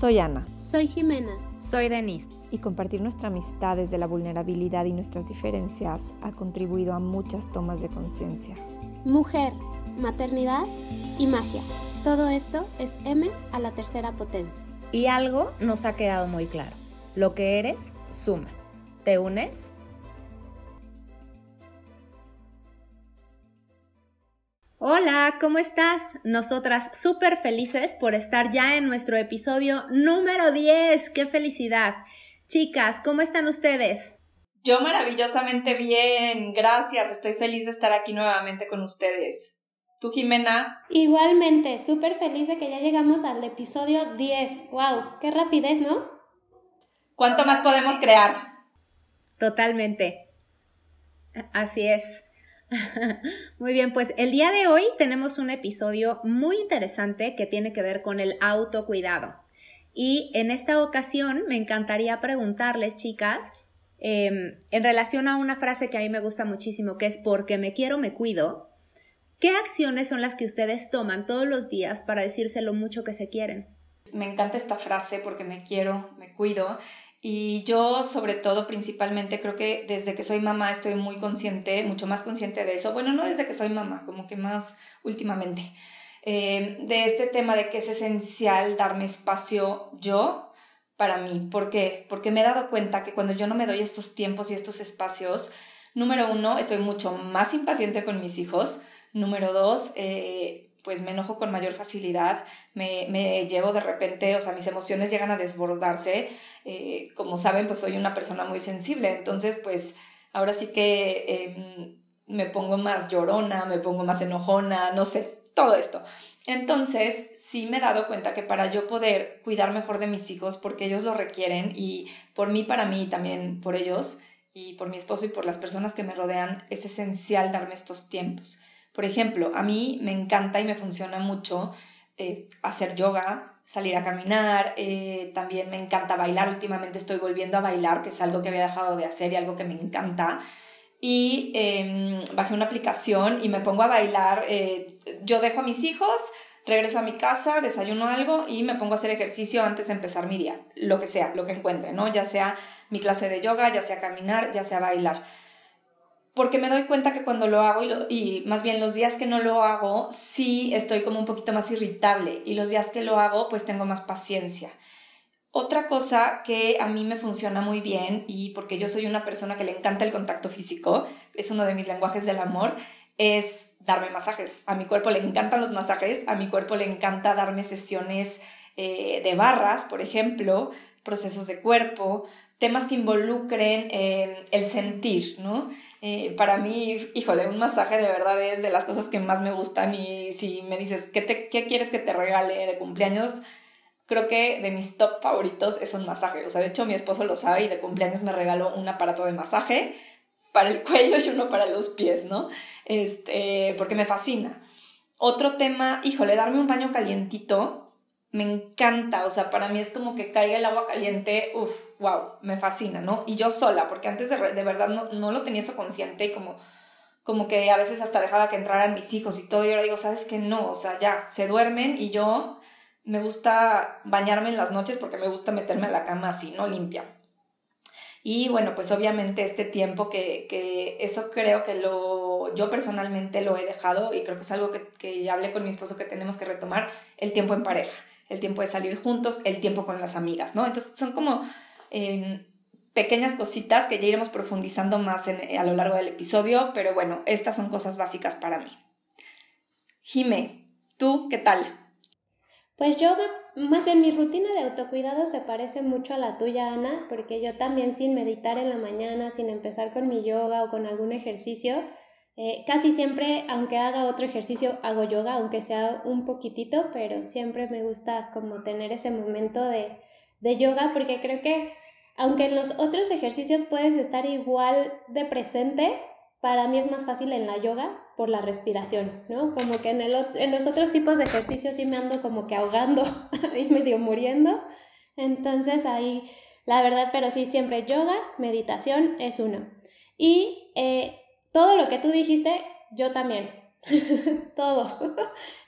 Soy Ana. Soy Jimena. Soy Denise. Y compartir nuestra amistad desde la vulnerabilidad y nuestras diferencias ha contribuido a muchas tomas de conciencia. Mujer, maternidad y magia. Todo esto es M a la tercera potencia. Y algo nos ha quedado muy claro. Lo que eres, suma. ¿Te unes? Hola, ¿cómo estás? Nosotras súper felices por estar ya en nuestro episodio número 10. ¡Qué felicidad! Chicas, ¿cómo están ustedes? Yo maravillosamente bien, gracias. Estoy feliz de estar aquí nuevamente con ustedes. ¿Tú, Jimena? Igualmente, súper feliz de que ya llegamos al episodio 10. ¡Wow! ¡Qué rapidez, ¿no? ¿Cuánto más podemos crear? Totalmente. Así es. Muy bien, pues el día de hoy tenemos un episodio muy interesante que tiene que ver con el autocuidado. Y en esta ocasión me encantaría preguntarles, chicas, em, en relación a una frase que a mí me gusta muchísimo, que es porque me quiero, me cuido. ¿Qué acciones son las que ustedes toman todos los días para decirse lo mucho que se quieren? Me encanta esta frase porque me quiero, me cuido. Y yo, sobre todo, principalmente, creo que desde que soy mamá estoy muy consciente, mucho más consciente de eso. Bueno, no desde que soy mamá, como que más últimamente. Eh, de este tema de que es esencial darme espacio yo para mí. ¿Por qué? Porque me he dado cuenta que cuando yo no me doy estos tiempos y estos espacios, número uno, estoy mucho más impaciente con mis hijos. Número dos, eh, pues me enojo con mayor facilidad, me, me, llevo de repente, o sea, mis emociones llegan a desbordarse. Eh, como saben, pues soy una persona muy sensible, entonces pues ahora sí que em, me pongo más llorona, me pongo más enojona, no sé, todo esto. Entonces, sí me he dado cuenta que para yo poder cuidar mejor de mis hijos, porque ellos lo requieren y por mí, para mí, también por ellos y por mi esposo y por las personas que me rodean, es esencial darme estos tiempos. Por ejemplo, a mí me encanta y me funciona mucho eh, hacer yoga, salir a caminar, eh, también me encanta bailar, últimamente estoy volviendo a bailar, que es algo que había dejado de hacer y algo que me encanta. Y em, bajé una aplicación y me pongo a bailar, eh, yo dejo a mis hijos, regreso a mi casa, desayuno algo y me pongo a hacer ejercicio antes de empezar mi día, lo que sea, lo que encuentre, ¿no? Ya sea mi clase de yoga, ya sea caminar, ya sea bailar porque me doy cuenta que cuando lo hago y, y, más bien los días que no lo hago, sí estoy como un poquito más irritable y los días que lo hago pues tengo más paciencia. Otra cosa que a mí me funciona muy bien y porque yo soy una persona que le encanta el contacto físico, es uno de mis lenguajes del amor, es darme masajes. A mi cuerpo le encantan los masajes, a mi cuerpo le encanta darme sesiones eh, de barras, por ejemplo, procesos de cuerpo, temas que involucren eh, el sentir, ¿no? Eh, para mí, híjole, un masaje de verdad es de las cosas que más me gustan y si me dices, ¿qué, te, qué quieres que te regale de cumpleaños? Creo que de mis top favoritos es un masaje. O sea, de hecho mi esposo lo sabe y de cumpleaños me regaló un aparato de masaje para el cuello y uno para los pies, ¿no? Este, porque me fascina. Otro tema, híjole, darme un baño calientito me encanta, o sea, para mí es como que caiga el agua caliente, uff, wow, me fascina, ¿no? Y yo sola, porque antes de, de verdad no, no, lo tenía eso consciente y como, como que a veces hasta dejaba que entraran mis hijos y todo, y ahora digo, ¿sabes qué? No, o sea, ya, se duermen y yo me gusta bañarme en las noches porque me gusta meterme en la cama así, ¿no? Limpia. Y bueno, pues obviamente este tiempo que, que eso creo que lo, yo personalmente lo he dejado y creo que es algo que, que hablé con mi esposo que tenemos que retomar, el tiempo en pareja el tiempo de salir juntos, el tiempo con las amigas, ¿no? Entonces son como em, pequeñas cositas que ya iremos profundizando más a lo largo del episodio, pero bueno, estas son cosas básicas para mí. Jime, ¿tú qué tal? Pues yo, más bien mi rutina de autocuidado se parece mucho a la tuya, Ana, porque yo también sin meditar en la mañana, sin empezar con mi yoga o con algún ejercicio, eh, casi siempre, aunque haga otro ejercicio, hago yoga, aunque sea un poquitito, pero siempre me gusta como tener ese momento de, de yoga porque creo que aunque en los otros ejercicios puedes estar igual de presente, para mí es más fácil en la yoga por la respiración, ¿no? Como que en, el, en los otros tipos de ejercicios sí me ando como que ahogando y medio muriendo. Entonces ahí, la verdad, pero sí, siempre yoga, meditación es uno. Y eh, todo lo que tú dijiste, yo también. todo.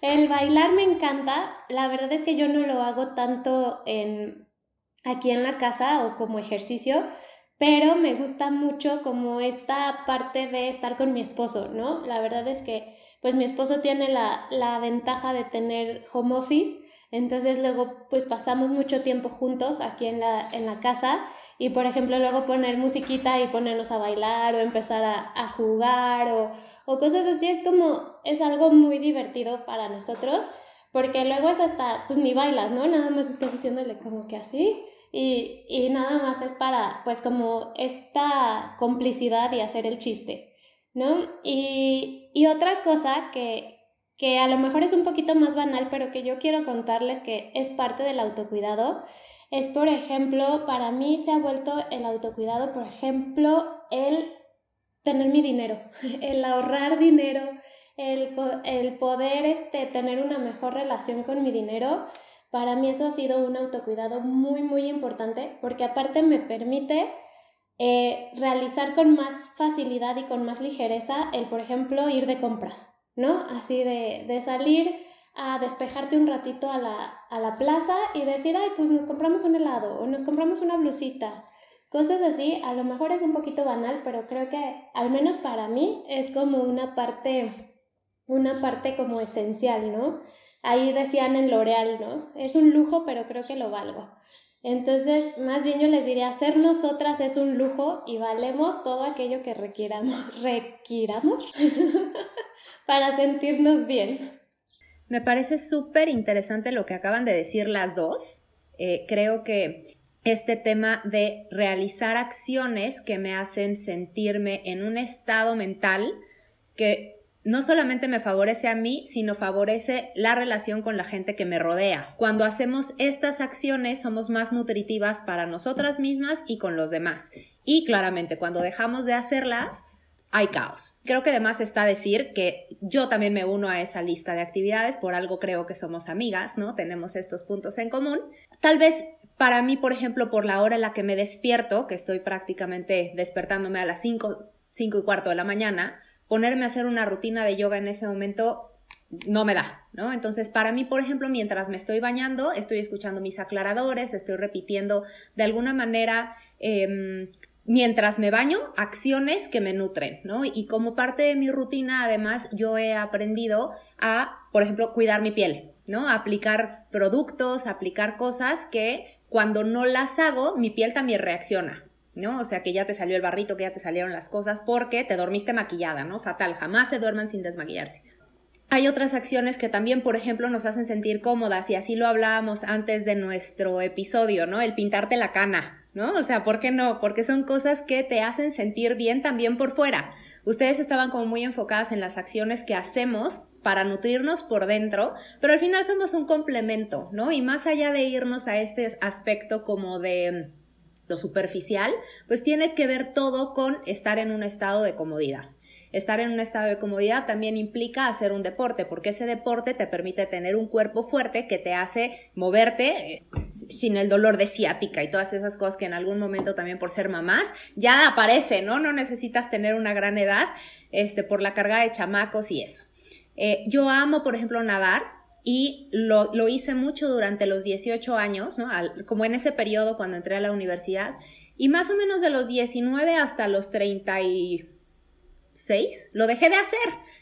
El bailar me encanta. La verdad es que yo no lo hago tanto en, aquí en la casa o como ejercicio, pero me gusta mucho como esta parte de estar con mi esposo, ¿no? La verdad es que pues mi esposo tiene la, la ventaja de tener home office, entonces luego pues pasamos mucho tiempo juntos aquí en la, en la casa y por ejemplo luego poner musiquita y ponernos a bailar o empezar a, a jugar o, o cosas así es como, es algo muy divertido para nosotros porque luego es hasta, pues ni bailas, ¿no? Nada más estás haciéndole como que así y, y nada más es para, pues como esta complicidad y hacer el chiste, ¿no? Y, y otra cosa que, que a lo mejor es un poquito más banal, pero que yo quiero contarles que es parte del autocuidado, es por ejemplo, para mí se ha vuelto el autocuidado, por ejemplo, el tener mi dinero, el ahorrar dinero, el, el poder este, tener una mejor relación con mi dinero para mí eso ha sido un autocuidado muy, muy importante porque aparte me permite eh, realizar con más facilidad y con más ligereza el, por ejemplo, ir de compras, ¿no? Así de, de salir a despejarte un ratito a la, a la plaza y decir, ay, pues nos compramos un helado o nos compramos una blusita. Cosas así, a lo mejor es un poquito banal, pero creo que al menos para mí es como una parte, una parte como esencial, ¿no? ahí decían en L'Oreal, ¿no? Es un lujo, pero creo que lo valgo. Entonces, más bien yo les diría, ser nosotras es un lujo y valemos todo aquello que requiramos, requiramos para sentirnos bien. Me parece súper interesante lo que acaban de decir las dos. Eh, creo que este tema de realizar acciones que me hacen sentirme en un estado mental que no solamente me favorece a mí, sino favorece la relación con la gente que me rodea. Cuando hacemos estas acciones somos más nutritivas para nosotras mismas y con los demás. Y claramente cuando dejamos de hacerlas, hay caos. Creo que además está decir que yo también me uno a esa lista de actividades, por algo creo que somos amigas, ¿no? Tenemos estos puntos en común. Tal vez para mí, por ejemplo, por la hora en la que me despierto, que estoy prácticamente despertándome a las 5, 5 y cuarto de la mañana, ponerme a hacer una rutina de yoga en ese momento no me da, ¿no? Entonces, para mí, por ejemplo, mientras me estoy bañando, estoy escuchando mis aclaradores, estoy repitiendo de alguna manera, em, mientras me baño, acciones que me nutren, ¿no? Y como parte de mi rutina, además, yo he aprendido a, por ejemplo, cuidar mi piel, ¿no? aplicar productos, aplicar cosas que cuando no las hago, mi piel también reacciona, ¿no? O sea, que ya te salió el barrito, que ya te salieron las cosas porque te dormiste maquillada, ¿no? Fatal, jamás se duerman sin desmaquillarse. Hay otras acciones que también, por ejemplo, nos hacen sentir cómodas y así lo hablábamos antes de nuestro episodio, ¿no? El pintarte la cana, ¿no? O sea, ¿por qué no? Porque son cosas que te hacen sentir bien también por fuera. Ustedes estaban como muy enfocadas en las acciones que hacemos para nutrirnos por dentro, pero al final somos un complemento, ¿no? Y más allá de irnos a este aspecto como de lo superficial, pues tiene que ver todo con estar en un estado de comodidad. Estar en un estado de comodidad también implica hacer un deporte, porque ese deporte te permite tener un cuerpo fuerte que te hace moverte eh, sin el dolor de ciática y todas esas cosas que en algún momento también por ser mamás ya aparece, ¿no? No necesitas tener una gran edad este, por la carga de chamacos y eso. Eh, yo amo, por ejemplo, nadar, y lo, lo, hice mucho durante los 18 años, ¿no? como en ese periodo cuando entré a la universidad, y más o menos de los 19 hasta los 36 lo dejé de hacer.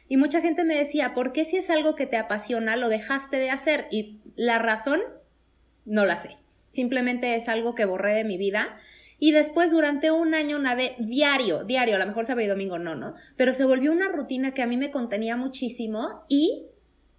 Y mucha gente me decía, ¿por qué si es algo que te apasiona lo dejaste de hacer? Y la razón, no la sé. Simplemente es algo que borré de mi vida. Y después durante un año nadé diario, diario, a lo mejor sábado domingo no, ¿no? Pero se volvió una rutina que a mí me contenía muchísimo y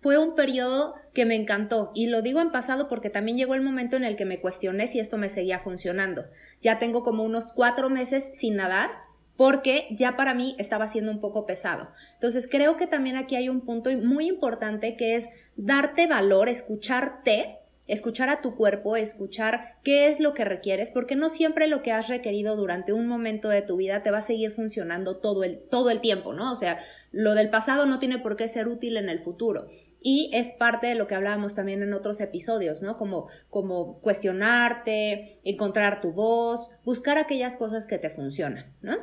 fue un periodo que me encantó y lo digo en pasado porque también llegó el momento en el que me cuestioné si esto me seguía funcionando. Ya tengo como unos cuatro meses sin nadar porque ya para mí estaba siendo un poco pesado. Entonces creo que también aquí hay un punto muy importante que es darte valor, escucharte escuchar a tu cuerpo, escuchar qué es lo que requieres, porque no siempre lo que has requerido durante un momento de tu vida te va a seguir funcionando todo el, todo el tiempo, ¿no? O sea, lo del pasado no tiene por qué ser útil en el futuro. Y es parte de lo que hablábamos también en otros episodios, ¿no? Como, como cuestionarte, encontrar tu voz, buscar aquellas cosas que te funcionan, ¿no?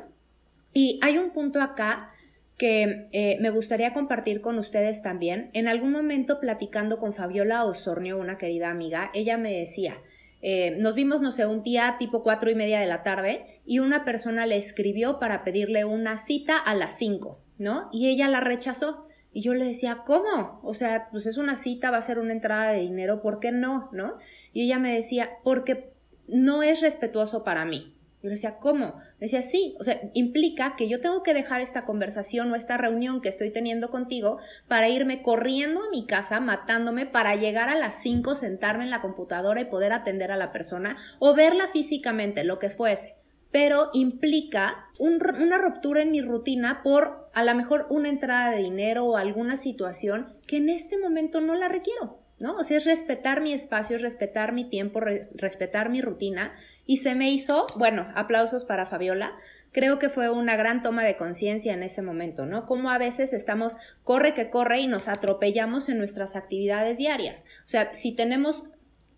Y hay un punto acá que eh, me gustaría compartir con ustedes también. En algún momento platicando con Fabiola Osornio, una querida amiga, ella me decía, eh, nos vimos, no sé, un día tipo cuatro y media de la tarde y una persona le escribió para pedirle una cita a las cinco, ¿no? Y ella la rechazó. Y yo le decía, ¿cómo? O sea, pues es una cita, va a ser una entrada de dinero, ¿por qué no? ¿No? Y ella me decía, porque no es respetuoso para mí. Yo le decía, ¿cómo? Me decía, sí, o sea, implica que yo tengo que dejar esta conversación o esta reunión que estoy teniendo contigo para irme corriendo a mi casa, matándome, para llegar a las 5, sentarme en la computadora y poder atender a la persona o verla físicamente, lo que fuese. Pero implica una ruptura en mi rutina por a lo mejor una entrada de dinero o alguna situación que en este momento no la requiero. ¿No? O sea, es respetar mi espacio, es respetar mi tiempo, respetar mi rutina. Y se me hizo, bueno, aplausos para Fabiola. Creo que fue una gran toma de conciencia en ese momento, ¿no? Como a veces estamos, corre que corre y nos atropellamos en nuestras actividades diarias. O sea, si tenemos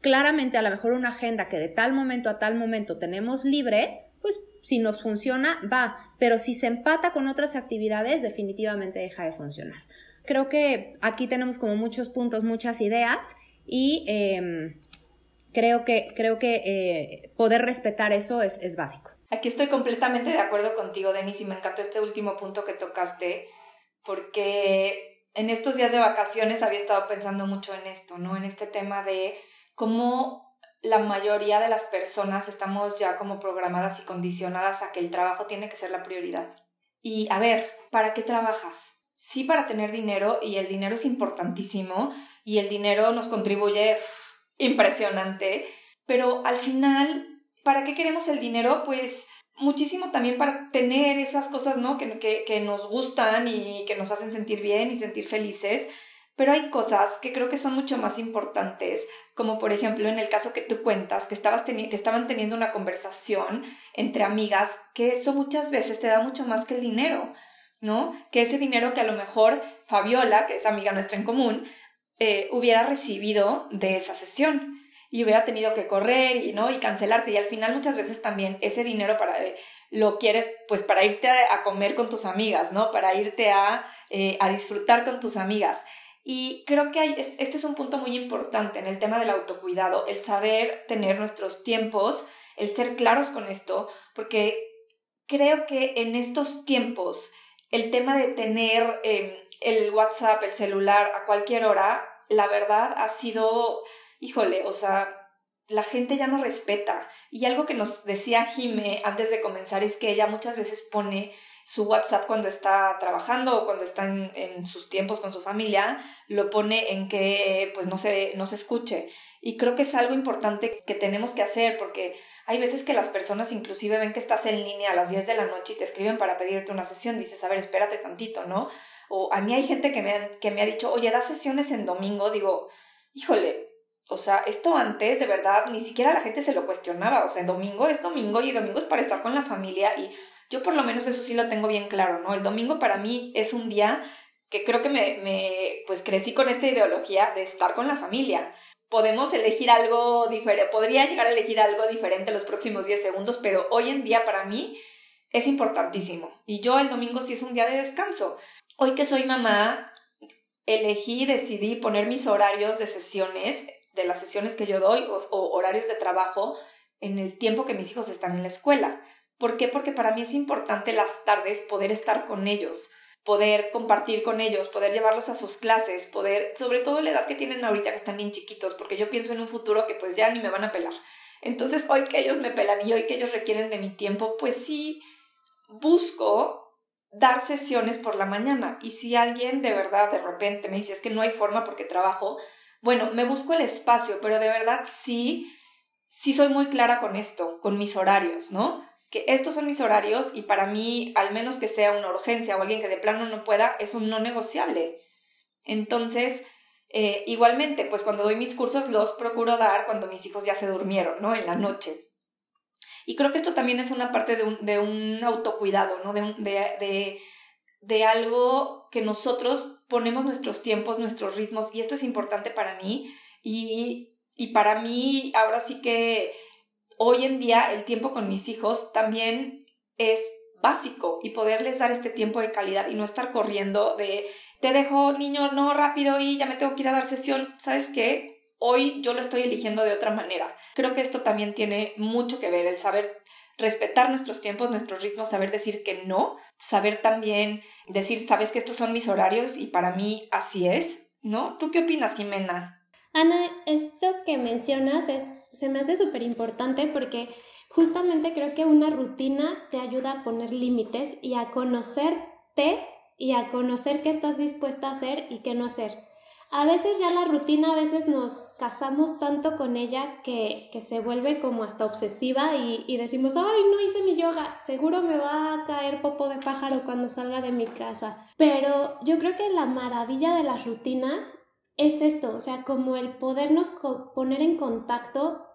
claramente a lo mejor una agenda que de tal momento a tal momento tenemos libre, pues si nos funciona, va. Pero si se empata con otras actividades, definitivamente deja de funcionar. Creo que aquí tenemos como muchos puntos, muchas ideas y em, creo que, creo que eh, poder respetar eso es, es básico. Aquí estoy completamente de acuerdo contigo, Denis, y me encantó este último punto que tocaste, porque en estos días de vacaciones había estado pensando mucho en esto, ¿no? En este tema de cómo la mayoría de las personas estamos ya como programadas y condicionadas a que el trabajo tiene que ser la prioridad. Y a ver, ¿para qué trabajas? Sí para tener dinero y el dinero es importantísimo y el dinero nos contribuye impresionante, pero al final, ¿para qué queremos el dinero? Pues muchísimo también para tener esas cosas, ¿no? Que, que, que nos gustan y que nos hacen sentir bien y sentir felices. Pero hay cosas que creo que son mucho más importantes, como por ejemplo en el caso que tú cuentas, que, estabas que estaban teniendo una conversación entre amigas, que eso muchas veces te da mucho más que el dinero. ¿No? Que ese dinero que a lo mejor Fabiola, que es amiga nuestra en común, eh, hubiera recibido de esa sesión y hubiera tenido que correr y no y cancelarte. Y al final muchas veces también ese dinero para eh, lo quieres pues para irte a, comer con tus amigas no para irte a, eh, a disfrutar con tus amigas. Y creo que este es un punto muy importante en el tema del autocuidado el saber tener nuestros tiempos el ser claros con esto porque creo que en estos tiempos el tema de tener em, el WhatsApp, el celular a cualquier hora, la verdad ha sido, híjole, o sea, la gente ya no respeta. Y algo que nos decía Jime antes de comenzar es que ella muchas veces pone su WhatsApp cuando está trabajando o cuando está en, sus tiempos con su familia, lo pone en que pues no se, no se escuche. Y creo que es algo importante que tenemos que hacer porque hay veces que las personas inclusive ven que estás en línea a las 10 de la noche y te escriben para pedirte una sesión. Dices, a ver, espérate tantito, ¿no? O a mí hay gente que me, que me ha dicho, oye, das sesiones en domingo. Digo, híjole, o sea, esto antes de verdad ni siquiera la gente se lo cuestionaba. O sea, domingo es domingo y domingo es para estar con la familia y yo por lo menos eso sí lo tengo bien claro, ¿no? El domingo para mí es un día que creo que me, me pues crecí con esta ideología de estar con la familia podemos elegir algo diferente, podría llegar a elegir algo diferente los próximos 10 segundos, pero hoy en día para mí es importantísimo. Y yo el domingo sí es un día de descanso. Hoy que soy mamá, elegí, decidí poner mis horarios de sesiones, de las sesiones que yo doy, o, horarios de trabajo, en el tiempo que mis hijos están en la escuela. ¿Por qué? Porque para mí es importante las tardes poder estar con ellos poder compartir con ellos, poder llevarlos a sus clases, poder, sobre todo la edad que tienen ahorita que están bien chiquitos, porque yo pienso en un futuro que pues ya ni me van a pelar. Entonces, hoy que ellos me pelan y hoy que ellos requieren de mi tiempo, pues sí busco dar sesiones por la mañana. Y si alguien de verdad de repente me dice es que no hay forma porque trabajo, bueno, me busco el espacio, pero de verdad sí, sí soy muy clara con esto, con mis horarios, ¿no? Que estos son mis horarios y para mí, al menos que sea una urgencia o alguien que de plano no pueda, es un no negociable. Entonces, eh, igualmente, pues cuando doy mis cursos los procuro dar cuando mis hijos ya se durmieron, ¿no? En la noche. Y creo que esto también es una parte de un, de un autocuidado, ¿no? De, de, de, de algo que nosotros ponemos nuestros tiempos, nuestros ritmos, y esto es importante para mí. Y, y para mí, ahora sí que hoy en día el tiempo con mis hijos también es básico y poderles dar este tiempo de calidad y no estar corriendo de te dejo niño no rápido y ya me tengo que ir a dar sesión. ¿Sabes qué? Hoy yo lo estoy eligiendo de otra manera. Creo que esto también tiene mucho que ver, el saber respetar nuestros tiempos, nuestros ritmos, saber decir que no, saber también decir, sabes que estos son mis horarios y para mí así es, ¿no? ¿Tú qué opinas, Jimena? Ana, esto que mencionas es, se me hace súper importante porque justamente creo que una rutina te ayuda a poner límites y a conocerte y a conocer qué estás dispuesta a hacer y qué no hacer. A veces ya la rutina, a veces nos casamos tanto con ella que, se vuelve como hasta obsesiva y, y, decimos, ay, no hice mi yoga, seguro me va a caer popo de pájaro cuando salga de mi casa. Pero yo creo que la maravilla de las rutinas es esto, o sea, como el podernos poner en contacto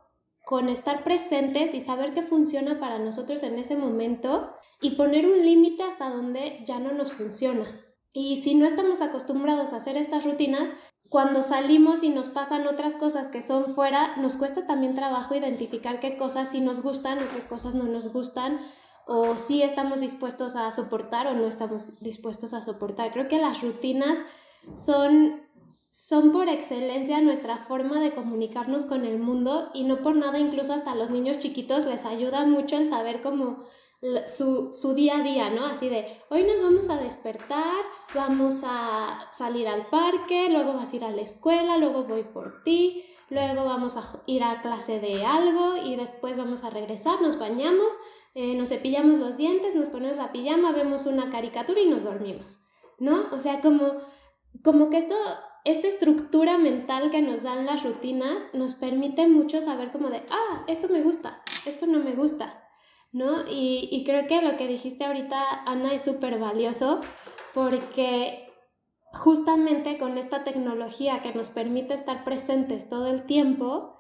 con estar presentes y saber qué funciona para nosotros en ese momento y poner un límite hasta donde ya no nos funciona. Y si no estamos acostumbrados a hacer estas rutinas, cuando salimos y nos pasan otras cosas que son fuera, nos cuesta también trabajo identificar qué cosas sí nos gustan o qué cosas no nos gustan, o si estamos dispuestos a soportar o no estamos dispuestos a soportar. Creo que las rutinas son, son por excelencia nuestra forma de comunicarnos con el mundo y no por nada, incluso hasta los niños chiquitos les ayuda mucho el saber cómo su, su, día a día, ¿no? Así de, hoy nos vamos a despertar, vamos a salir al parque, luego vas a ir a la escuela, luego voy por ti, luego vamos a ir a clase de algo y después vamos a regresar, nos bañamos, eh, nos cepillamos los dientes, nos ponemos la pijama, vemos una caricatura y nos dormimos, ¿no? O sea, como, como que esto, esta estructura mental que nos dan las rutinas nos permite mucho saber como de, ah, esto me gusta, esto no me gusta, ¿no? Y, creo que lo que dijiste ahorita, Ana, es súper valioso porque justamente con esta tecnología que nos permite estar presentes todo el tiempo,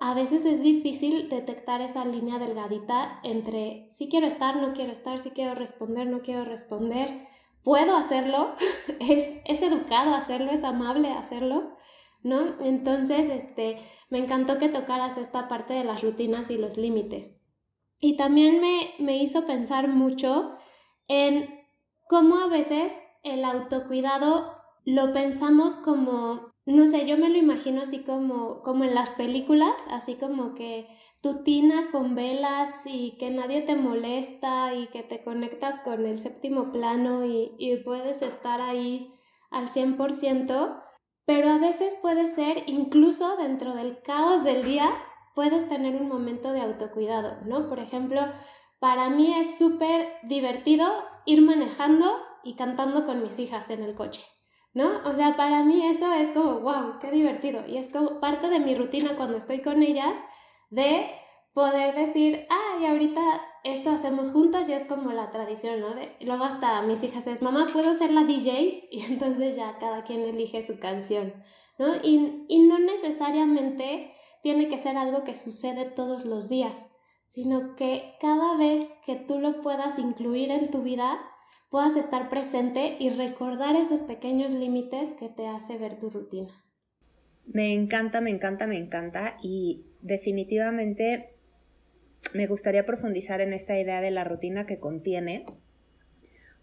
a veces es difícil detectar esa línea delgadita entre si quiero estar, no quiero estar, si quiero responder, no quiero responder. Puedo hacerlo, es, es educado hacerlo, es amable hacerlo, ¿no? Entonces, este, me encantó que tocaras esta parte de las rutinas y los límites. Y también me, hizo pensar mucho en cómo a veces el autocuidado lo pensamos como, no sé, yo me lo imagino así como, como en las películas, así como que tu tina con velas y que nadie te molesta y que te conectas con el séptimo plano y, y puedes estar ahí al 100%, pero a veces puede ser incluso dentro del caos del día puedes tener un momento de autocuidado, ¿no? Por ejemplo, para mí es súper divertido ir manejando y cantando con mis hijas en el coche, ¿no? O sea, para mí eso es como, wow, qué divertido. Y es como parte de mi rutina cuando estoy con ellas de poder decir, ah, y ahorita esto hacemos juntas y es como la tradición, ¿no? De, luego hasta mis hijas es, mamá, ¿puedo ser la DJ? Y entonces ya cada quien elige su canción, ¿no? Y, y no necesariamente tiene que ser algo que sucede todos los días, sino que cada vez que tú lo puedas incluir en tu vida, puedas estar presente y recordar esos pequeños límites que te hace ver tu rutina. Me encanta, me encanta, me encanta y definitivamente me gustaría profundizar en esta idea de la rutina que contiene.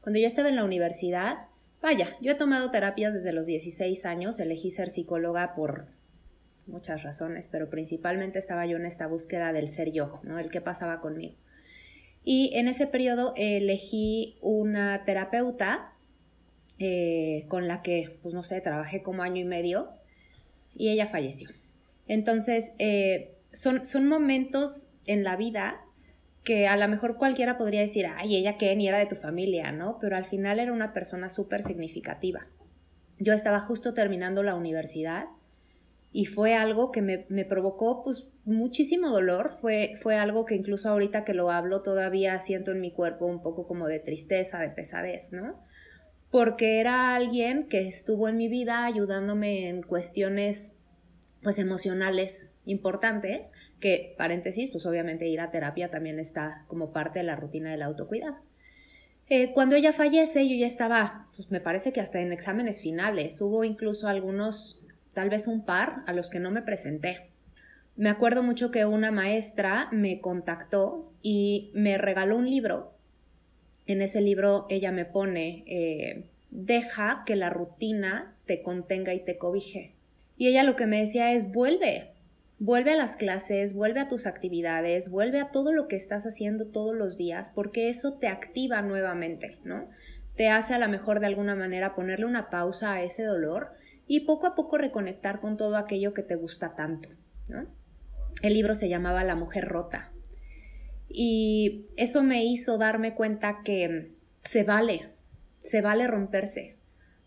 Cuando yo estaba en la universidad, vaya, yo he tomado terapias desde los 16 años, elegí ser psicóloga por muchas razones, pero principalmente estaba yo en esta búsqueda del ser yo, ¿no? El qué pasaba conmigo. Y en ese periodo elegí una terapeuta eh, con la que, pues no sé, trabajé como año y medio y ella falleció. Entonces, eh, son, son momentos en la vida que a lo mejor cualquiera podría decir, ay, ella qué, ni era de tu familia, ¿no? Pero al final era una persona súper significativa. Yo estaba justo terminando la universidad y fue algo que me, provocó pues muchísimo dolor, fue, fue algo que incluso ahorita que lo hablo todavía siento en mi cuerpo un poco como de tristeza, de pesadez, ¿no? Porque era alguien que estuvo en mi vida ayudándome en cuestiones pues emocionales importantes, que paréntesis, pues obviamente ir a terapia también está como parte de la rutina del autocuidado. Eh, cuando ella fallece, yo ya estaba, pues me parece que hasta en exámenes finales, hubo incluso algunos tal vez un par a los que no me presenté. Me acuerdo mucho que una maestra me contactó y me regaló un libro en ese libro ella me pone, eh, deja que la rutina te contenga y te cobije. Y ella lo que me decía es, vuelve, vuelve a las clases, vuelve a tus actividades, vuelve a todo lo que estás haciendo todos los días, porque eso te activa nuevamente, ¿no? Te hace a lo mejor de alguna manera ponerle una pausa a ese dolor y poco a poco reconectar con todo aquello que te gusta tanto, ¿no? El libro se llamaba La mujer rota y eso me hizo darme cuenta que se vale, se vale romperse,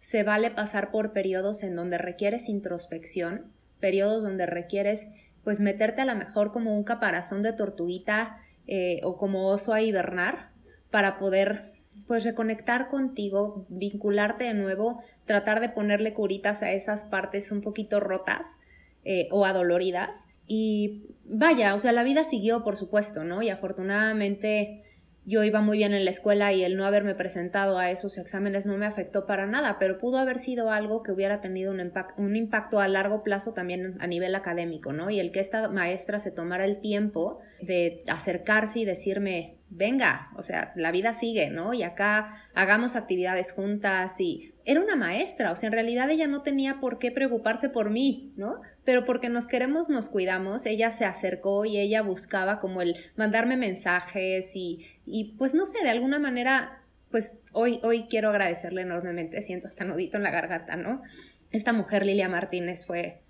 se vale pasar por periodos en donde requieres introspección, periodos donde requieres pues meterte a lo mejor como un caparazón de tortuguita eh, o como oso a hibernar para poder pues reconectar contigo, vincularte de nuevo, tratar de ponerle curitas a esas partes un poquito rotas eh, o adoloridas y vaya, o sea, la vida siguió, por supuesto, ¿no? Y afortunadamente yo iba muy bien en la escuela y el no haberme presentado a esos exámenes no me afectó para nada, pero pudo haber sido algo que hubiera tenido un, un impacto a largo plazo también a nivel académico, ¿no? Y el que esta maestra se tomara el tiempo de acercarse y decirme, venga, o sea, la vida sigue, ¿no? Y acá hagamos actividades juntas y era una maestra, o sea, en realidad ella no tenía por qué preocuparse por mí, ¿no? Pero porque nos queremos, nos cuidamos, ella se acercó y ella buscaba como el mandarme mensajes y, y pues no sé, de alguna manera, pues hoy, hoy quiero agradecerle enormemente, siento hasta nudito en la garganta, ¿no? Esta mujer, Lilia Martínez, fue,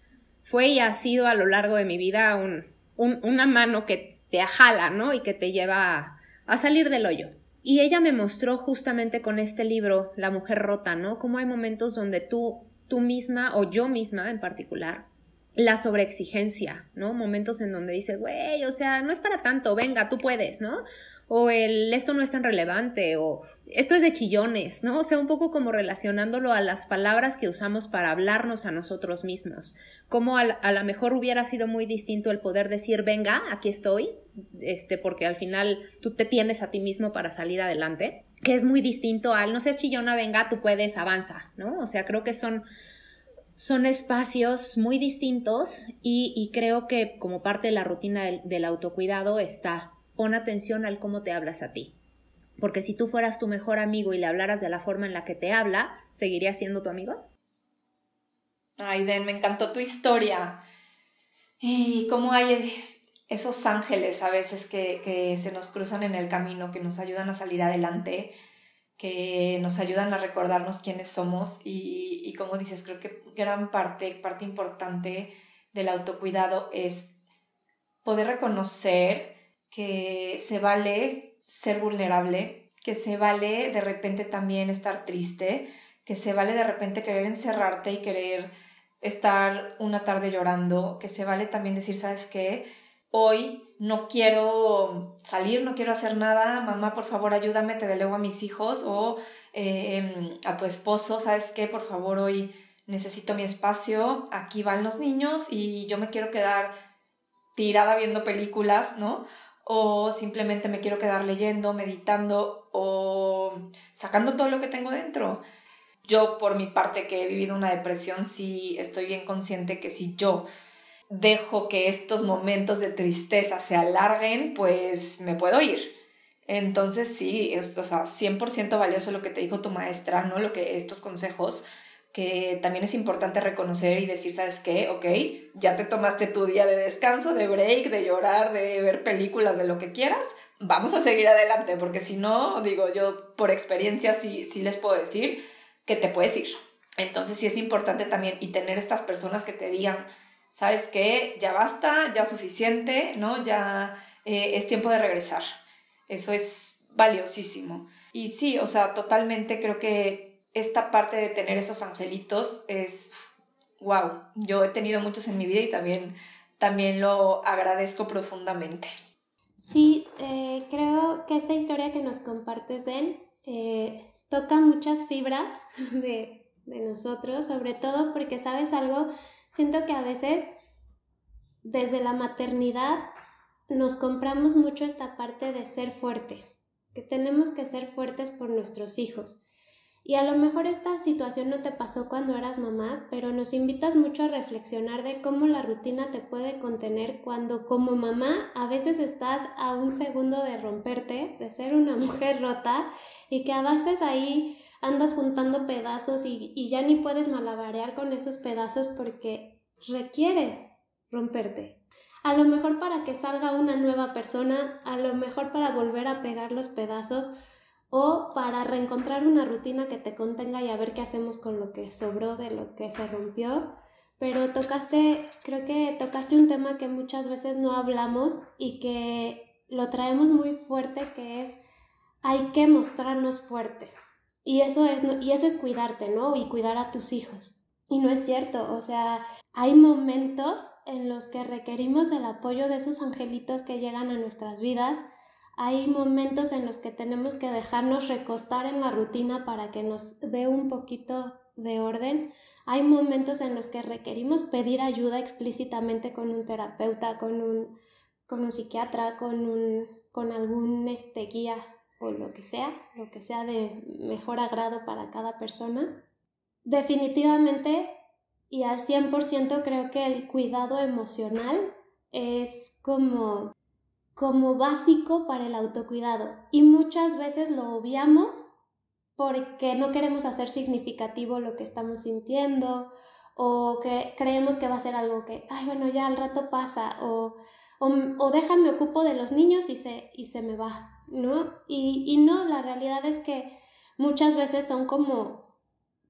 fue y ha sido a lo largo de mi vida un, una mano que te ajala, ¿no? Y que te lleva a, a salir del hoyo. Y ella me mostró justamente con este libro, La mujer rota, ¿no? Cómo hay momentos donde tú, tú misma, o yo misma en particular, la sobreexigencia, ¿no? Momentos en donde dice, güey, o sea, no es para tanto, venga, tú puedes, ¿no? O el esto no es tan relevante, o esto es de chillones, ¿no? O sea, un poco como relacionándolo a las palabras que usamos para hablarnos a nosotros mismos. Como a, a lo mejor hubiera sido muy distinto el poder decir, venga, aquí estoy, este, porque al final tú te tienes a ti mismo para salir adelante, que es muy distinto al no seas chillona, venga, tú puedes, avanza, ¿no? O sea, creo que son, son espacios muy distintos y, creo que como parte de la rutina del, del autocuidado está, pon atención al cómo te hablas a ti. Porque si tú fueras tu mejor amigo y le hablaras de la forma en la que te habla, ¿seguiría siendo tu amigo? Ay, Den, me encantó tu historia. Y cómo hay esos ángeles a veces que, se nos cruzan en el camino, que nos ayudan a salir adelante, que nos ayudan a recordarnos quiénes somos y, y como dices, creo que gran parte, parte importante del autocuidado es poder reconocer que se vale ser vulnerable, que se vale de repente también estar triste, que se vale de repente querer encerrarte y querer estar una tarde llorando, que se vale también decir, ¿sabes qué? Hoy no quiero salir, no quiero hacer nada, mamá, por favor, ayúdame, te delego a mis hijos o em, a tu esposo, ¿sabes qué? Por favor, hoy necesito mi espacio, aquí van los niños y yo me quiero quedar tirada viendo películas, ¿no? O simplemente me quiero quedar leyendo, meditando o sacando todo lo que tengo dentro. Yo, por mi parte, que he vivido una depresión, sí estoy bien consciente que si yo dejo que estos momentos de tristeza se alarguen, pues me puedo ir. Entonces sí, esto, o sea, 100% valioso lo que te dijo tu maestra, ¿no? Lo que estos consejos que también es importante reconocer y decir, ¿sabes qué? Ok, ya te tomaste tu día de descanso, de break, de llorar, de ver películas, de lo que quieras, vamos a seguir adelante, porque si no, digo, yo por experiencia sí, sí les puedo decir que te puedes ir. Entonces sí es importante también y tener estas personas que te digan, ¿sabes qué? Ya basta, ya suficiente, ¿no? Ya eh, es tiempo de regresar. Eso es valiosísimo. Y sí, o sea, totalmente creo que esta parte de tener esos angelitos es, wow, yo he tenido muchos en mi vida y también, también lo agradezco profundamente. Sí, eh, creo que esta historia que nos compartes, Den, eh, toca muchas fibras de, de nosotros, sobre todo porque sabes algo Siento que a veces desde la maternidad nos compramos mucho esta parte de ser fuertes, que tenemos que ser fuertes por nuestros hijos. Y a lo mejor esta situación no te pasó cuando eras mamá, pero nos invitas mucho a reflexionar de cómo la rutina te puede contener cuando como mamá a veces estás a un segundo de romperte, de ser una mujer rota y que a veces ahí andas juntando pedazos y, y ya ni puedes malabarear con esos pedazos porque requieres romperte. A lo mejor para que salga una nueva persona, a lo mejor para volver a pegar los pedazos o para reencontrar una rutina que te contenga y a ver qué hacemos con lo que sobró de lo que se rompió. Pero tocaste, creo que tocaste un tema que muchas veces no hablamos y que lo traemos muy fuerte, que es hay que mostrarnos fuertes. Y eso es, y eso es cuidarte, ¿no? Y cuidar a tus hijos. Y no es cierto, o sea, hay momentos en los que requerimos el apoyo de esos angelitos que llegan a nuestras vidas hay momentos en los que tenemos que dejarnos recostar en la rutina para que nos dé un poquito de orden. Hay momentos en los que requerimos pedir ayuda explícitamente con un terapeuta, con un, con un psiquiatra, con, un, con algún este, guía o lo que sea, lo que sea de mejor agrado para cada persona. Definitivamente y al 100% creo que el cuidado emocional es como como básico para el autocuidado y muchas veces lo obviamos porque no queremos hacer significativo lo que estamos sintiendo o que creemos que va a ser algo que, ay, bueno, ya al rato pasa o, o, déjame ocupo de los niños y se, y se me va, ¿no? Y, y no, la realidad es que muchas veces son como,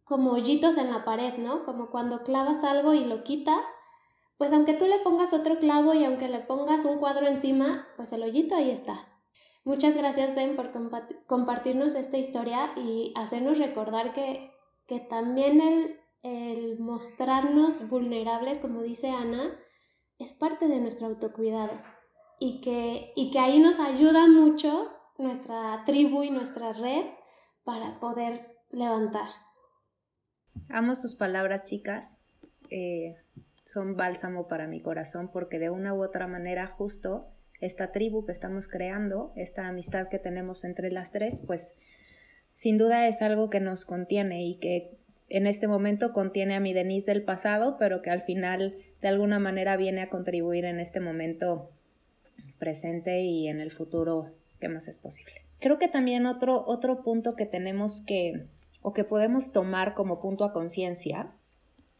como hoyitos en la pared, ¿no? Como cuando clavas algo y lo quitas pues aunque tú le pongas otro clavo y aunque le pongas un cuadro encima, pues el hoyito ahí está. Muchas gracias, Den, por compartirnos esta historia y hacernos recordar que, que también el, el mostrarnos vulnerables, como dice Ana, es parte de nuestro autocuidado y que, y que ahí nos ayuda mucho nuestra tribu y nuestra red para poder levantar. Amo sus palabras, chicas. Eh, son bálsamo para mi corazón porque de una u otra manera justo esta tribu que estamos creando, esta amistad que tenemos entre las tres, pues sin duda es algo que nos contiene y que en este momento contiene a mi Denise del pasado, pero que al final de alguna manera viene a contribuir en este momento presente y en el futuro que más es posible. Creo que también otro, otro punto que tenemos que o que podemos tomar como punto a conciencia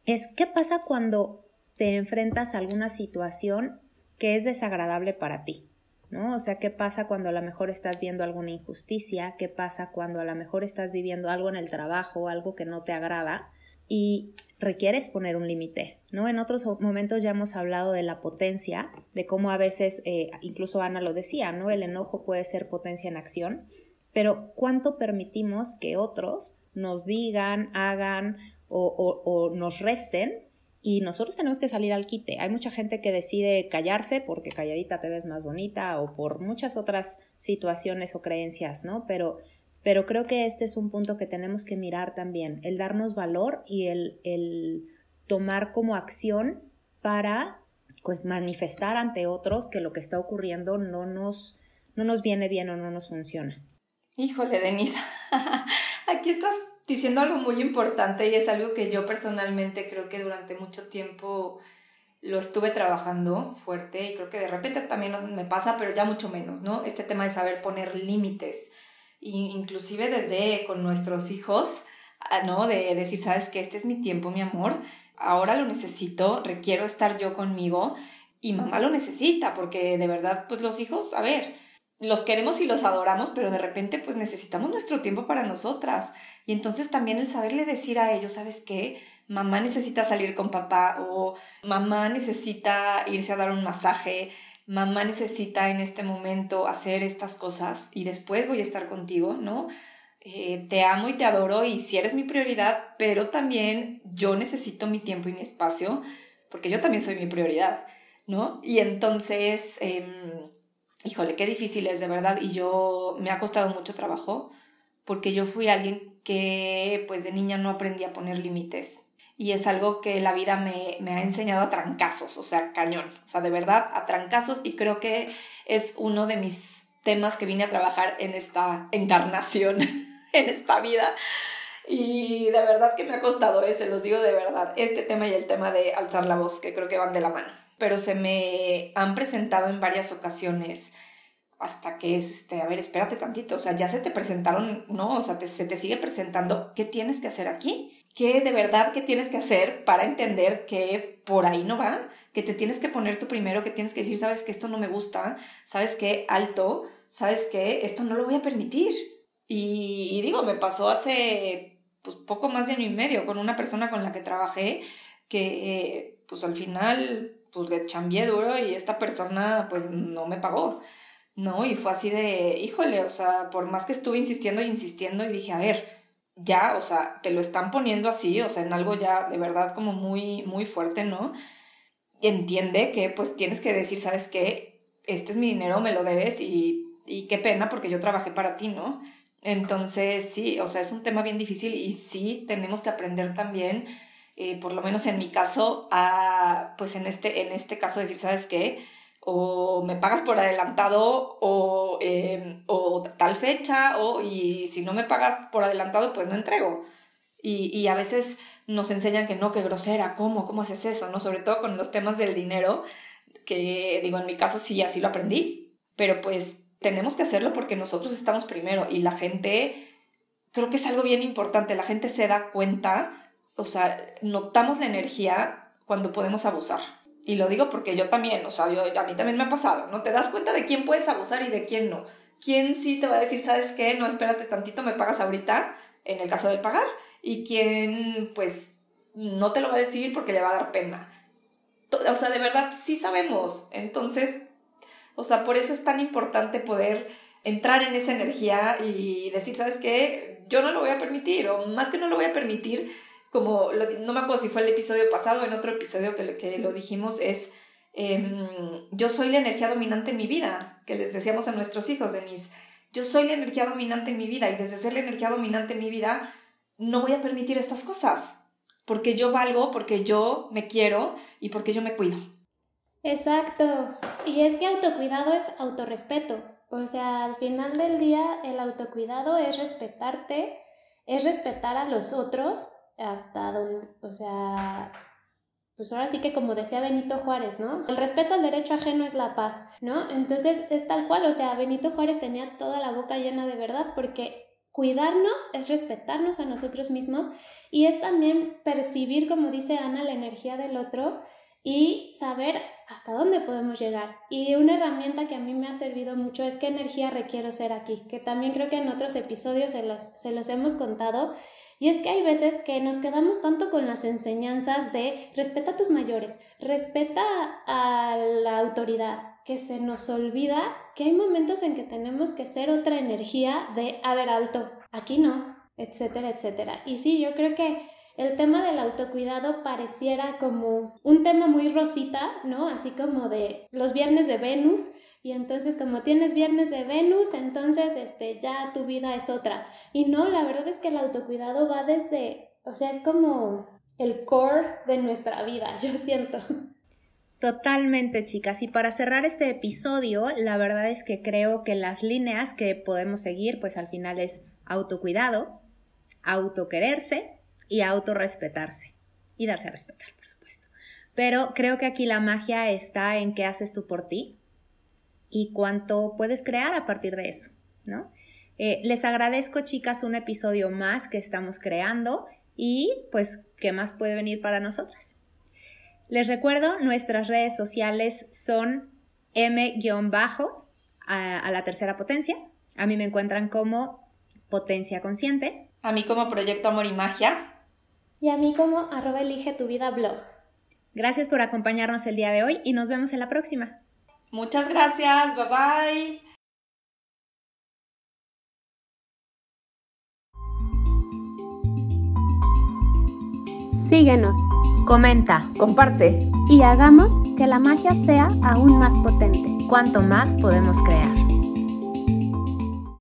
es qué pasa cuando te enfrentas a alguna situación que es desagradable para ti, ¿no? O sea, ¿qué pasa cuando a lo mejor estás viendo alguna injusticia? ¿Qué pasa cuando a lo mejor estás viviendo algo en el trabajo, algo que no te agrada y requieres poner un límite, ¿no? En otros momentos ya hemos hablado de la potencia, de cómo a veces, eh, incluso Ana lo decía, ¿no? El enojo puede ser potencia en acción, pero ¿cuánto permitimos que otros nos digan, hagan o nos resten y nosotros tenemos que salir al quite. Hay mucha gente que decide callarse porque calladita te ves más bonita o por muchas otras situaciones o creencias, ¿no? Pero, pero creo que este es un punto que tenemos que mirar también, el darnos valor y el, el tomar como acción para pues manifestar ante otros que lo que está ocurriendo no nos, no nos viene bien o no nos funciona. Híjole, Denisa, aquí estás diciendo algo muy importante y es algo que yo personalmente creo que durante mucho tiempo lo estuve trabajando fuerte y creo que de repente también me pasa, pero ya mucho menos, ¿no? Este tema de saber poner límites, inclusive desde con nuestros hijos, ah, ¿no? De decir, sabes que este es mi tiempo, mi amor, ahora lo necesito, requiero estar yo conmigo y mamá lo necesita, porque de verdad, pues los hijos, a ver, los queremos y los adoramos, pero de repente pues necesitamos nuestro tiempo para nosotras. Y entonces también el saberle decir a ellos, ¿sabes qué? Mamá necesita salir con papá o mamá necesita irse a dar un masaje, mamá necesita en este momento hacer estas cosas y después voy a estar contigo, ¿no? Eh, te amo y te adoro y si eres mi prioridad, pero también yo necesito mi tiempo y mi espacio porque yo también soy mi prioridad, ¿no? Y entonces... Em, híjole, qué difícil es de verdad y yo me ha costado mucho trabajo porque yo fui alguien que pues de niña no aprendí a poner límites y es algo que la vida me, me, ha enseñado a trancazos, o sea, cañón, o sea, de verdad a trancazos y creo que es uno de mis temas que vine a trabajar en esta encarnación, en esta vida. Y de verdad que me ha costado, ¿eh? se los digo de verdad, este tema y el tema de alzar la voz, que creo que van de la mano. Pero se me han presentado en varias ocasiones hasta que es, este, a ver, espérate tantito, o sea, ya se te presentaron, no, o sea, se te sigue presentando, ¿qué tienes que hacer aquí? ¿Qué de verdad qué tienes que hacer para entender que por ahí no va? Que te tienes que poner tú primero, que tienes que decir, sabes que esto no me gusta, sabes que alto, sabes que esto no lo voy a permitir. Y, digo, me pasó hace pues, poco más de año y medio con una persona con la que trabajé que pues al final pues le chambié duro y esta persona pues no me pagó. ¿no? Y fue así de, híjole, o sea, por más que estuve insistiendo y insistiendo y dije, a ver, ya, o sea, te lo están poniendo así, o sea, en algo ya de verdad como muy, muy fuerte, ¿no? Entiende que pues tienes que decir, ¿sabes qué? Este es mi dinero, me lo debes y, y qué pena porque yo trabajé para ti, ¿no? Entonces, sí, o sea, es un tema bien difícil y sí tenemos que aprender también, eh, por lo menos en mi caso, a, pues en este, en este caso decir, ¿sabes qué? o me pagas por adelantado o, em, o tal fecha o y si no me pagas por adelantado pues no entrego. Y, y, a veces nos enseñan que no, que grosera, ¿cómo? ¿Cómo haces eso? ¿No? Sobre todo con los temas del dinero, que digo, en mi caso sí, así lo aprendí, pero pues tenemos que hacerlo porque nosotros estamos primero y la gente, creo que es algo bien importante, la gente se da cuenta, o sea, notamos la energía cuando podemos abusar. Y lo digo porque yo también, o sea, yo, a mí también me ha pasado, ¿no? Te das cuenta de quién puedes abusar y de quién no. ¿Quién sí te va a decir, sabes qué? No, espérate tantito, me pagas ahorita, en el caso del pagar. Y quién, pues, no te lo va a decir porque le va a dar pena. O sea, de verdad, sí sabemos. Entonces, o sea, por eso es tan importante poder entrar en esa energía y decir, ¿sabes qué? Yo no lo voy a permitir, o más que no lo voy a permitir, como, no me acuerdo si fue el episodio pasado en otro episodio que, que lo dijimos, es em, yo soy la energía dominante en mi vida, que les decíamos a nuestros hijos, Denise. Yo soy la energía dominante en mi vida y desde ser la energía dominante en mi vida no voy a permitir estas cosas, porque yo valgo, porque yo me quiero y porque yo me cuido. Exacto. Y es que autocuidado es autorrespeto. O sea, al final del día el autocuidado es respetarte, es respetar a los otros hasta donde, o sea, pues ahora sí que como decía Benito Juárez, ¿no? El respeto al derecho ajeno es la paz, ¿no? Entonces es tal cual, o sea, Benito Juárez tenía toda la boca llena de verdad porque cuidarnos es respetarnos a nosotros mismos y es también percibir, como dice Ana, la energía del otro y saber hasta dónde podemos llegar. Y una herramienta que a mí me ha servido mucho es qué energía requiero ser aquí, que también creo que en otros episodios se los, se los hemos contado y es que hay veces que nos quedamos tanto con las enseñanzas de respeta a tus mayores, respeta a la autoridad, que se nos olvida que hay momentos en que tenemos que ser otra energía de, a ver, alto, aquí no, etcétera, etcétera. Y sí, yo creo que el tema del autocuidado pareciera como un tema muy rosita, ¿no? Así como de los viernes de Venus, y entonces como tienes viernes de Venus, entonces este, ya tu vida es otra. Y no, la verdad es que el autocuidado va desde, o sea, es como el core de nuestra vida, yo siento. Totalmente, chicas. Y para cerrar este episodio, la verdad es que creo que las líneas que podemos seguir, pues al final es autocuidado, autoquererse y autorrespetarse. Y darse a respetar, por supuesto. Pero creo que aquí la magia está en qué haces tú por ti, y cuánto puedes crear a partir de eso, ¿no? Eh, les agradezco, chicas, un episodio más que estamos creando y pues, ¿qué más puede venir para nosotras? Les recuerdo, nuestras redes sociales son m-bajo a, la tercera potencia. A mí me encuentran como Potencia Consciente. A mí como Proyecto Amor y Magia. Y a mí como arroba elige tu vida blog. Gracias por acompañarnos el día de hoy y nos vemos en la próxima. Muchas gracias, bye bye. Síguenos, comenta, comparte y hagamos que la magia sea aún más potente. Cuanto más podemos crear.